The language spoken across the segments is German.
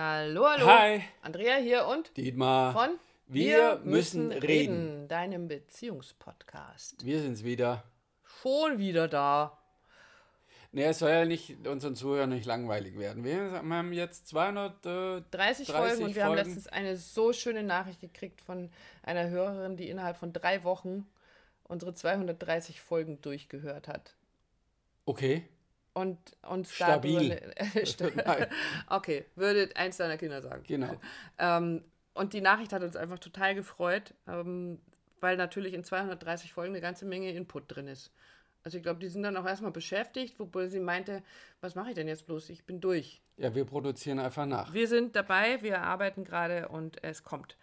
Hallo, hallo. Hi. Andrea hier und Dietmar. von Wir müssen reden. deinem Beziehungspodcast. Wir sind's wieder. Schon wieder da. Nee, es soll ja nicht unseren Zuhörern nicht langweilig werden. Wir haben jetzt 230 30, Folgen und wir haben letztens eine so schöne Nachricht gekriegt von einer Hörerin, die innerhalb von drei Wochen unsere 230 Folgen durchgehört hat. Okay. Und uns Stabil. Nein. okay, würde eins deiner Kinder sagen. Genau. Ähm, und die Nachricht hat uns einfach total gefreut, ähm, weil natürlich in 230 Folgen eine ganze Menge Input drin ist. Also ich glaube, die sind dann auch erstmal beschäftigt, wobei sie meinte, was mache ich denn jetzt bloß? Ich bin durch. Ja, wir produzieren einfach nach. Wir sind dabei, wir arbeiten gerade und es kommt.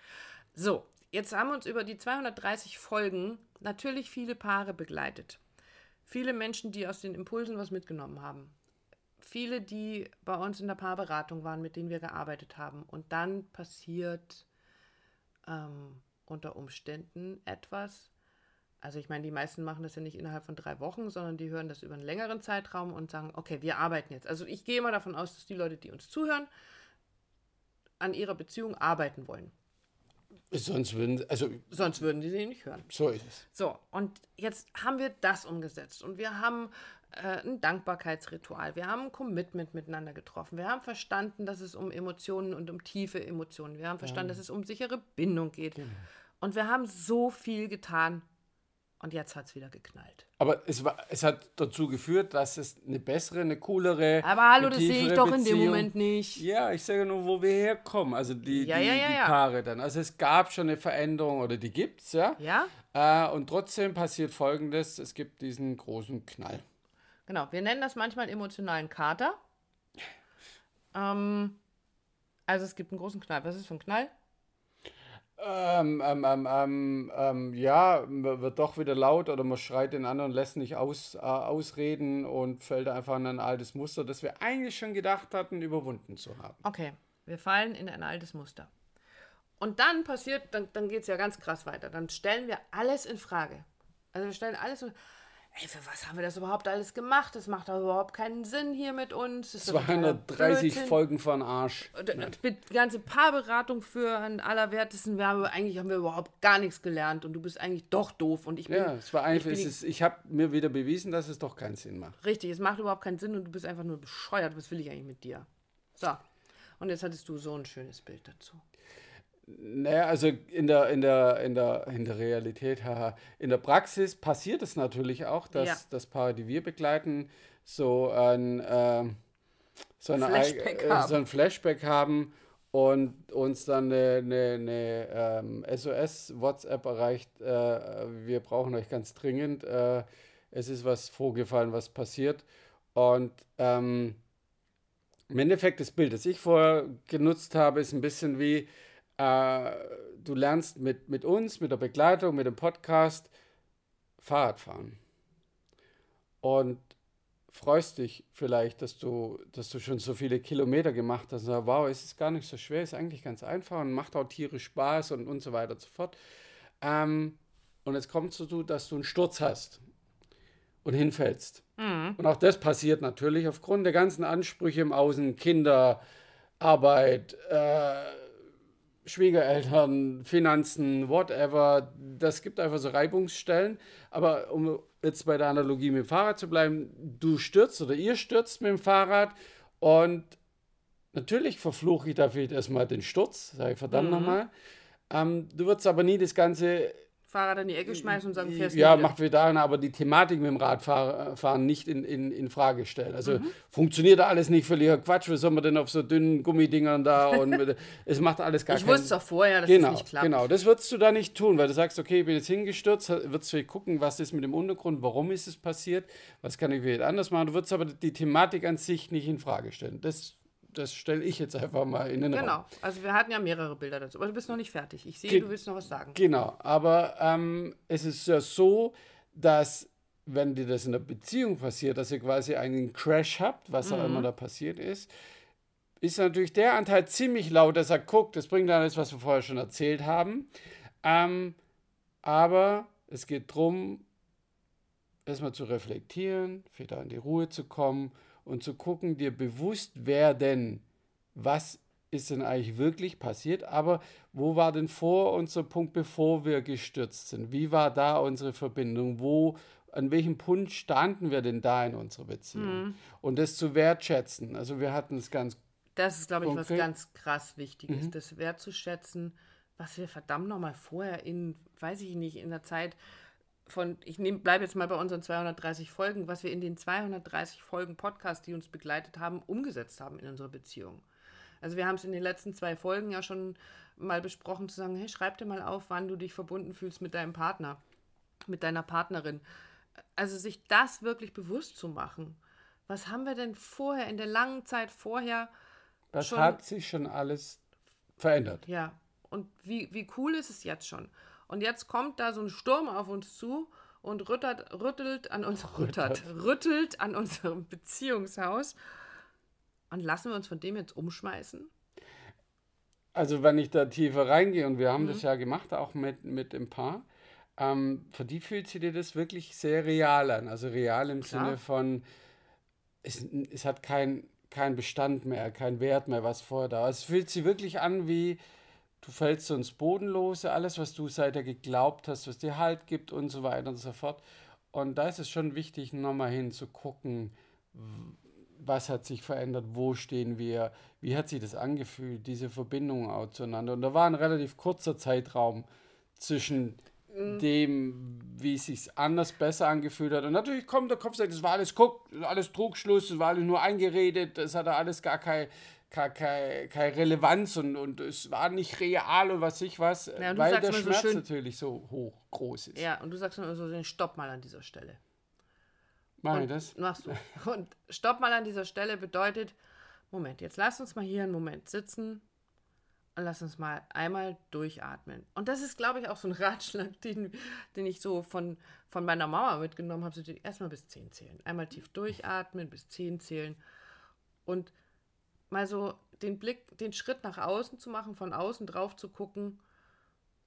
So, jetzt haben uns über die 230 Folgen natürlich viele Paare begleitet. Viele Menschen, die aus den Impulsen was mitgenommen haben. Viele, die bei uns in der Paarberatung waren, mit denen wir gearbeitet haben. Und dann passiert ähm, unter Umständen etwas. Also ich meine, die meisten machen das ja nicht innerhalb von drei Wochen, sondern die hören das über einen längeren Zeitraum und sagen, okay, wir arbeiten jetzt. Also ich gehe immer davon aus, dass die Leute, die uns zuhören, an ihrer Beziehung arbeiten wollen. Sonst würden, also Sonst würden die sie nicht hören. so ist es. So, und jetzt haben wir das umgesetzt. Und wir haben äh, ein Dankbarkeitsritual, wir haben ein Commitment miteinander getroffen, wir haben verstanden, dass es um Emotionen und um tiefe Emotionen, wir haben verstanden, dass es um sichere Bindung geht. Und wir haben so viel getan und jetzt hat es wieder geknallt. Aber es, war, es hat dazu geführt, dass es eine bessere, eine coolere. Aber hallo, das sehe ich doch in dem Beziehung- Moment nicht. Ja, ich sage nur, wo wir herkommen. Also die, Ja, die, ja, ja, die. Paare dann. Also es gab schon eine Veränderung oder die gibt's, ja. Ja, Äh, und trotzdem passiert Folgendes: Es gibt diesen großen Knall. genau. Wir nennen das manchmal emotionalen Kater. Ähm, also es gibt einen großen Knall. Was ist für ein Knall? Ähm, ähm, ähm, ähm, ähm, ja, man wird doch wieder laut oder man schreit den anderen, lässt nicht aus, äh, ausreden und fällt einfach in ein altes Muster, das wir eigentlich schon gedacht hatten, überwunden zu haben. Okay, wir fallen in ein altes Muster. Und dann passiert, dann, dann geht es ja ganz krass weiter. Dann stellen wir alles in Frage. Also wir stellen alles in Ey, für was haben wir das überhaupt alles gemacht? Das macht doch überhaupt keinen Sinn hier mit uns. Das ist doch totaler 230 Blödsinn. Folgen von Arsch. Äh, Die ganze Paarberatung für einen allerwertesten. Wir haben, eigentlich haben wir überhaupt gar nichts gelernt und du bist eigentlich doch doof. Und ich bin, Ja, es war einfach, ich ich habe mir wieder bewiesen, dass es doch keinen Sinn macht. richtig, es macht überhaupt keinen Sinn und du bist einfach nur bescheuert. Was will ich eigentlich mit dir? So. Und jetzt hattest du so ein schönes Bild dazu. Naja, also in der, in der, in der, in der Realität, haha, in der Praxis passiert es natürlich auch, dass, Ja. dass Paare, die wir begleiten, so ein, ähm, so, eine, Flashback äh, haben. so ein Flashback haben und uns dann eine, eine, eine ähm, SOS-WhatsApp erreicht, äh, wir brauchen euch ganz dringend, äh, es ist was vorgefallen, was passiert. Und ähm, im Endeffekt das Bild, das ich vorher genutzt habe, ist ein bisschen wie, äh, du lernst mit, mit uns, mit der Begleitung, mit dem Podcast Fahrrad fahren. Und freust dich vielleicht, dass du, dass du schon so viele Kilometer gemacht hast. Und sagst, wow, es ist gar nicht so schwer, ist eigentlich ganz einfach und macht auch tierisch Spaß und, und so weiter und so fort. Ähm, und jetzt kommt es dazu, dass du einen Sturz hast und hinfällst. Und auch das passiert natürlich aufgrund der ganzen Ansprüche im Außen, Kinder, Arbeit, äh, Schwiegereltern, Finanzen, whatever. Das gibt einfach so Reibungsstellen. Aber um jetzt bei der Analogie mit dem Fahrrad zu bleiben, du stürzt oder ihr stürzt mit dem Fahrrad und natürlich verfluche ich dafür erstmal den Sturz, sage ich verdammt nochmal. Ähm, du würdest aber nie das Ganze Fahrrad in die Ecke schmeißen und sagen, fährst ja, macht wieder an, aber die Thematik mit dem Radfahren nicht in, in, in Frage stellen. Also Mhm. funktioniert alles nicht völliger Quatsch. Was soll man denn auf so dünnen Gummidingern da? Und es macht alles gar Ich keinen wusste doch vorher, dass Genau, es nicht klappt. genau. Das würdest du da nicht tun, weil du sagst, okay, ich bin jetzt hingestürzt, würdest du gucken, was ist mit dem Untergrund, warum ist es passiert, was kann ich wieder anders machen. Du würdest aber die Thematik an sich nicht in Frage stellen. Das, das stelle ich jetzt einfach mal in den Raum. Genau. Also wir hatten ja mehrere Bilder dazu. Aber du bist noch nicht fertig. Ich sehe, Ge- du willst noch was sagen. Genau, aber ähm, es ist ja so, dass wenn dir das in der Beziehung passiert, dass ihr quasi einen Crash habt, was auch immer da passiert ist, ist natürlich der Anteil ziemlich laut, dass er guckt, das bringt alles, was wir vorher schon erzählt haben. Ähm, aber es geht darum, erstmal zu reflektieren, wieder in die Ruhe zu kommen und zu gucken, dir bewusst werden, was ist denn eigentlich wirklich passiert? Aber wo war denn vor unser Punkt, bevor wir gestürzt sind? Wie war da unsere Verbindung? Wo, an welchem Punkt standen wir denn da in unserer Beziehung? Mhm. Und das zu wertschätzen. Also wir hatten es ganz. Das ist, glaube ich, konkret. was ganz krass Wichtiges, mhm. das wertzuschätzen, was wir verdammt nochmal vorher in, weiß ich nicht, in der Zeit von, ich bleibe jetzt mal bei unseren 230 Folgen, was wir in den 230 Folgen Podcast, die uns begleitet haben, umgesetzt haben in unserer Beziehung. Also wir haben es in den letzten zwei Folgen ja schon mal besprochen, zu sagen, hey, schreib dir mal auf, wann du dich verbunden fühlst mit deinem Partner, mit deiner Partnerin. Also sich das wirklich bewusst zu machen. Was haben wir denn vorher, in der langen Zeit vorher? Das schon, hat sich schon alles verändert. Ja, und wie, wie cool ist es jetzt schon? Und jetzt kommt da so ein Sturm auf uns zu und rüttert, rüttelt, an uns, rüttert, rüttelt an unserem Beziehungshaus. Und lassen wir uns von dem jetzt umschmeißen? Also wenn ich da tiefer reingehe, und wir haben mhm. das ja gemacht, auch mit, mit dem Paar, ähm, für die fühlt sich dir das wirklich sehr real an. Also real im Klar. Sinne von, es, es hat keinen kein Bestand mehr, kein Wert mehr, was vorher da war. Es fühlt sich wirklich an wie, du fällst so ins Bodenlose, alles, was du seither geglaubt hast, was dir Halt gibt und so weiter und so fort. Und da ist es schon wichtig, nochmal hinzugucken, was hat sich verändert, wo stehen wir, wie hat sich das angefühlt, diese Verbindung auch zueinander. Und da war ein relativ kurzer Zeitraum zwischen mhm. dem, wie es sich anders besser angefühlt hat. Und natürlich kommt der Kopf und sagt, das war alles guck, alles Trugschluss, das war alles nur eingeredet, das hatte alles gar kein keine, keine Relevanz und, und es war nicht real und was ich was, ja, weil der Schmerz so schön, natürlich so hoch, groß ist. Ja, und du sagst immer so, stopp mal an dieser Stelle. Mach ich das? Machst du. Und stopp mal an dieser Stelle bedeutet, Moment, jetzt lass uns mal hier einen Moment sitzen und lass uns mal einmal durchatmen. Und das ist, glaube ich, auch so ein Ratschlag, den, den ich so von, von meiner Mama mitgenommen habe. So erstmal bis 10 zählen. Einmal tief durchatmen, bis 10 zählen. Und mal so den Blick, den Schritt nach außen zu machen, von außen drauf zu gucken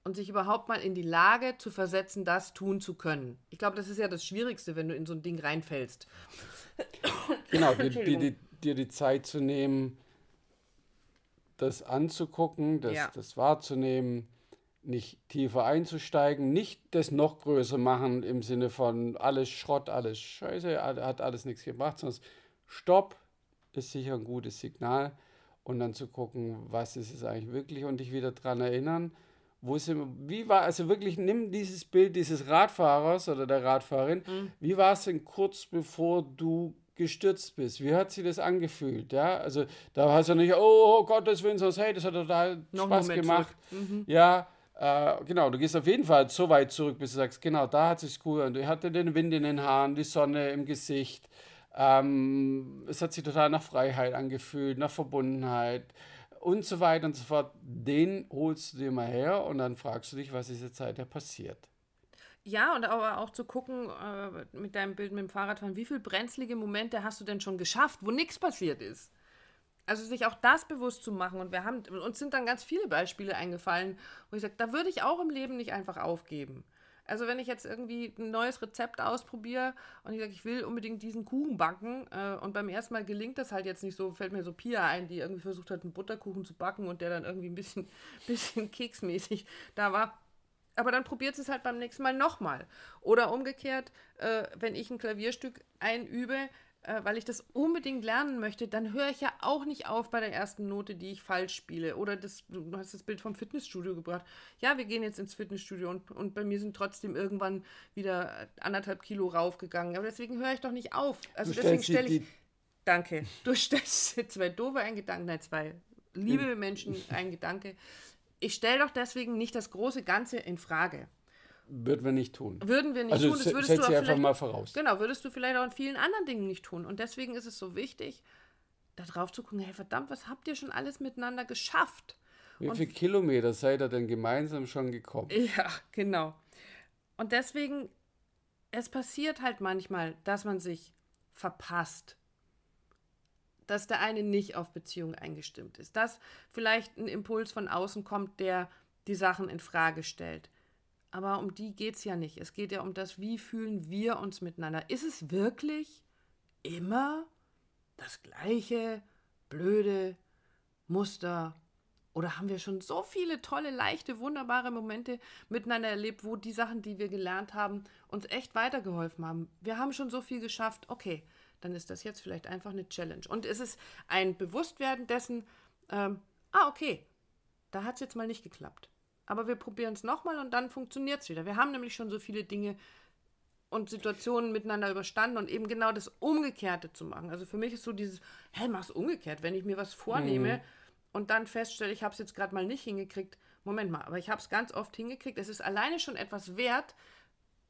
und sich überhaupt mal in die Lage zu versetzen, das tun zu können. Ich glaube, das ist ja das Schwierigste, wenn du in so ein Ding reinfällst. Genau, dir die, die, die, die, Zeit zu nehmen, das anzugucken, das, ja. das wahrzunehmen, nicht tiefer einzusteigen, nicht das noch größer machen im Sinne von alles Schrott, alles Scheiße, hat alles nichts gebracht, sondern Stopp, ist sicher ein gutes Signal. Und dann zu gucken, was ist es eigentlich wirklich und dich wieder daran erinnern, wo sind, wie war, also wirklich nimm dieses Bild dieses Radfahrers oder der Radfahrerin, mhm. wie war es denn kurz bevor du gestürzt bist? Wie hat sich das angefühlt? Ja, also da hast du nicht, oh, oh Gottes Willen, sonst, hey, das hat total Noch Spaß gemacht. Mhm. Ja, äh, genau, du gehst auf jeden Fall so weit zurück, bis du sagst, genau, da hat es cool und du hatte den Wind in den Haaren, die Sonne im Gesicht, ähm, es hat sich total nach Freiheit angefühlt, nach Verbundenheit und so weiter und so fort. Den holst du dir mal her und dann fragst du dich, was ist jetzt seither passiert. Ja, und aber auch zu gucken äh, mit deinem Bild mit dem Fahrradfahren, wie viele brenzlige Momente hast du denn schon geschafft, wo nichts passiert ist? Also sich auch das bewusst zu machen. Und wir haben, uns sind dann ganz viele Beispiele eingefallen, wo ich sage, da würde ich auch im Leben nicht einfach aufgeben. Also wenn ich jetzt irgendwie ein neues Rezept ausprobiere und ich sage, ich will unbedingt diesen Kuchen backen äh, und beim ersten Mal gelingt das halt jetzt nicht so, fällt mir so Pia ein, die irgendwie versucht hat, einen Butterkuchen zu backen und der dann irgendwie ein bisschen, bisschen keksmäßig da war. Aber dann probiert es halt beim nächsten Mal nochmal. Oder umgekehrt, äh, wenn ich ein Klavierstück einübe, äh, weil ich das unbedingt lernen möchte, dann höre ich ja auch nicht auf bei der ersten Note, die ich falsch spiele. Oder das, du hast das Bild vom Fitnessstudio gebracht. Ja, wir gehen jetzt ins Fitnessstudio und, und bei mir sind trotzdem irgendwann wieder anderthalb Kilo raufgegangen. Aber deswegen höre ich doch nicht auf. Also du deswegen stelle ich. Danke. Du stellst zwei doofe ein Gedanken, nein, zwei liebe Menschen ein Gedanke. Ich stelle doch deswegen nicht das große Ganze in Frage. Würden wir nicht tun. Würden wir nicht also tun. Das würdest du einfach mal voraus. Genau, würdest du vielleicht auch in vielen anderen Dingen nicht tun. Und deswegen ist es so wichtig, da drauf zu gucken, hey verdammt, was habt ihr schon alles miteinander geschafft? Wie viele Kilometer seid ihr denn gemeinsam schon gekommen? Ja, genau. Und deswegen, es passiert halt manchmal, dass man sich verpasst. Dass der eine nicht auf Beziehung eingestimmt ist. Dass vielleicht ein Impuls von außen kommt, der die Sachen in Frage stellt. Aber um die geht es ja nicht. Es geht ja um das, wie fühlen wir uns miteinander. Ist es wirklich immer das gleiche blöde Muster oder haben wir schon so viele tolle, leichte, wunderbare Momente miteinander erlebt, wo die Sachen, die wir gelernt haben, uns echt weitergeholfen haben. Wir haben schon so viel geschafft. Okay, dann ist das jetzt vielleicht einfach eine Challenge. Und es ist ein Bewusstwerden dessen, ähm, ah, okay, da hat es jetzt mal nicht geklappt. Aber wir probieren es nochmal und dann funktioniert es wieder. Wir haben nämlich schon so viele Dinge und Situationen miteinander überstanden und eben genau das Umgekehrte zu machen. Also für mich ist so dieses, hä, mach's umgekehrt, wenn ich mir was vornehme mhm. und dann feststelle, ich habe es jetzt gerade mal nicht hingekriegt. Moment mal, aber ich habe es ganz oft hingekriegt. Es ist alleine schon etwas wert,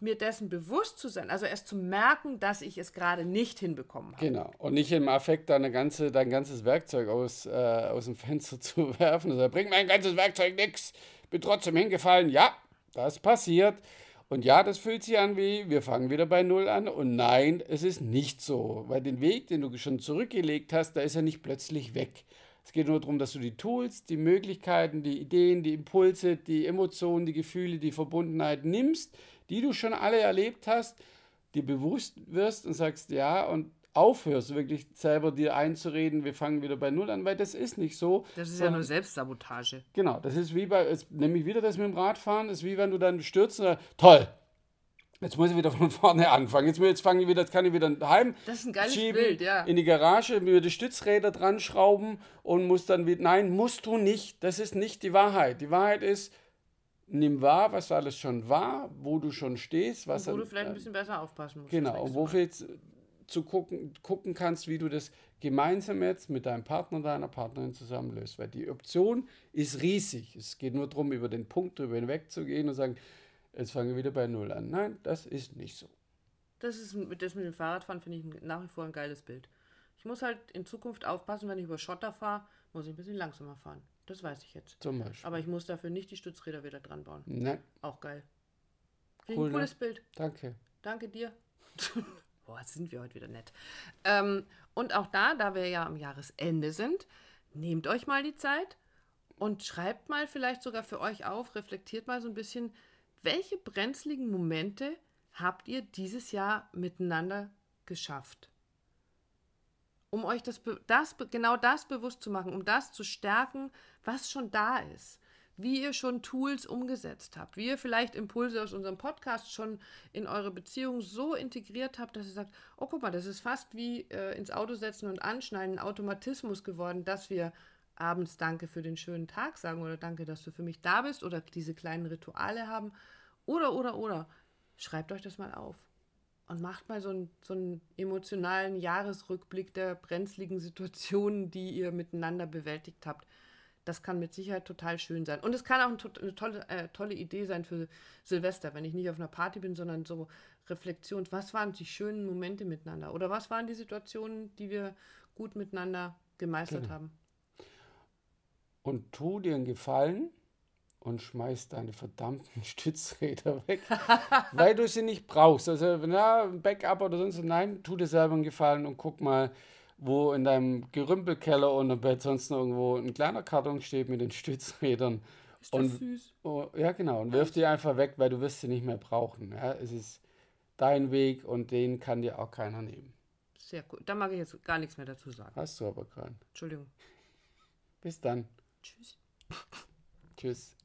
mir dessen bewusst zu sein, also erst zu merken, dass ich es gerade nicht hinbekommen habe. Genau. Und nicht im Affekt deine ganze, dein ganzes Werkzeug aus, äh, aus dem Fenster zu werfen. Also, bringt mein ganzes Werkzeug nichts. Bin trotzdem hingefallen. Ja, das passiert. Und ja, das fühlt sich an wie, wir fangen wieder bei Null an. Und nein, es ist nicht so. Weil den Weg, den du schon zurückgelegt hast, da ist er nicht plötzlich weg. Es geht nur darum, dass du die Tools, die Möglichkeiten, die Ideen, die Impulse, die Emotionen, die Gefühle, die Verbundenheit nimmst, die du schon alle erlebt hast, dir bewusst wirst und sagst, ja, und aufhörst, wirklich selber dir einzureden, wir fangen wieder bei Null an, weil das ist nicht so. Das ist ja nur Selbstsabotage. Genau, das ist wie bei, nämlich wieder das mit dem Radfahren, das ist wie wenn du dann stürzt und toll, Jetzt muss ich wieder von vorne anfangen. Jetzt, jetzt fange ich wieder, jetzt kann ich wieder heim. Das ist ein geiles schieben, Bild, ja. In die Garage, mir die Stützräder dran schrauben und muss dann wieder. Nein, musst du nicht. Das ist nicht die Wahrheit. Die Wahrheit ist, nimm wahr, was alles schon war, wo du schon stehst. Was und wo dann, du vielleicht ein bisschen besser aufpassen musst. Genau, und wo jetzt zu gucken, gucken kannst, wie du das gemeinsam jetzt mit deinem Partner, deiner Partnerin zusammen löst. Weil die Option ist riesig. Es geht nur darum, über den Punkt drüber hinweg zu gehen und sagen, jetzt fangen wir wieder bei Null an. Nein, das ist nicht so. Das ist das mit dem Fahrradfahren finde ich nach wie vor ein geiles Bild. Ich muss halt in Zukunft aufpassen, wenn ich über Schotter fahre, muss ich ein bisschen langsamer fahren. Das weiß ich jetzt. Zum Beispiel. Aber ich muss dafür nicht die Stützräder wieder dran bauen. Nein. Auch geil. Cool, ein cooles ne? Bild. Danke. Danke dir. Boah, sind wir heute wieder nett. Ähm, und auch da, da wir ja am Jahresende sind, nehmt euch mal die Zeit und schreibt mal vielleicht sogar für euch auf, reflektiert mal so ein bisschen, welche brenzligen Momente habt ihr dieses Jahr miteinander geschafft? um euch das, das, genau das bewusst zu machen, um das zu stärken, was schon da ist. Wie ihr schon Tools umgesetzt habt, wie ihr vielleicht Impulse aus unserem Podcast schon in eure Beziehung so integriert habt, dass ihr sagt, oh guck mal, das ist fast wie äh, ins Auto setzen und anschneiden, ein Automatismus geworden, dass wir abends Danke für den schönen Tag sagen oder Danke, dass du für mich da bist oder diese kleinen Rituale haben oder, oder, oder. Schreibt euch das mal auf und macht mal so einen, so einen emotionalen Jahresrückblick der brenzligen Situationen, die ihr miteinander bewältigt habt. Das kann mit Sicherheit total schön sein. Und es kann auch eine tolle, äh, tolle Idee sein für Silvester, wenn ich nicht auf einer Party bin, sondern so Reflexion. Was waren die schönen Momente miteinander? Oder was waren die Situationen, die wir gut miteinander gemeistert genau. haben? Und tu dir einen Gefallen und schmeißt deine verdammten Stützräder weg, weil du sie nicht brauchst. Also, na, Backup oder sonst, nein, tu dir selber einen Gefallen und guck mal, wo in deinem Gerümpelkeller unter Bett sonst noch irgendwo ein kleiner Karton steht mit den Stützrädern. Ist das und, süß? Oh, ja, genau. Und wirf die einfach weg, weil du wirst sie nicht mehr brauchen. Ja? Es ist dein Weg und den kann dir auch keiner nehmen. Sehr cool. Da mag ich jetzt gar nichts mehr dazu sagen. Hast du aber keinen. Entschuldigung. Bis dann. Tschüss. Tschüss.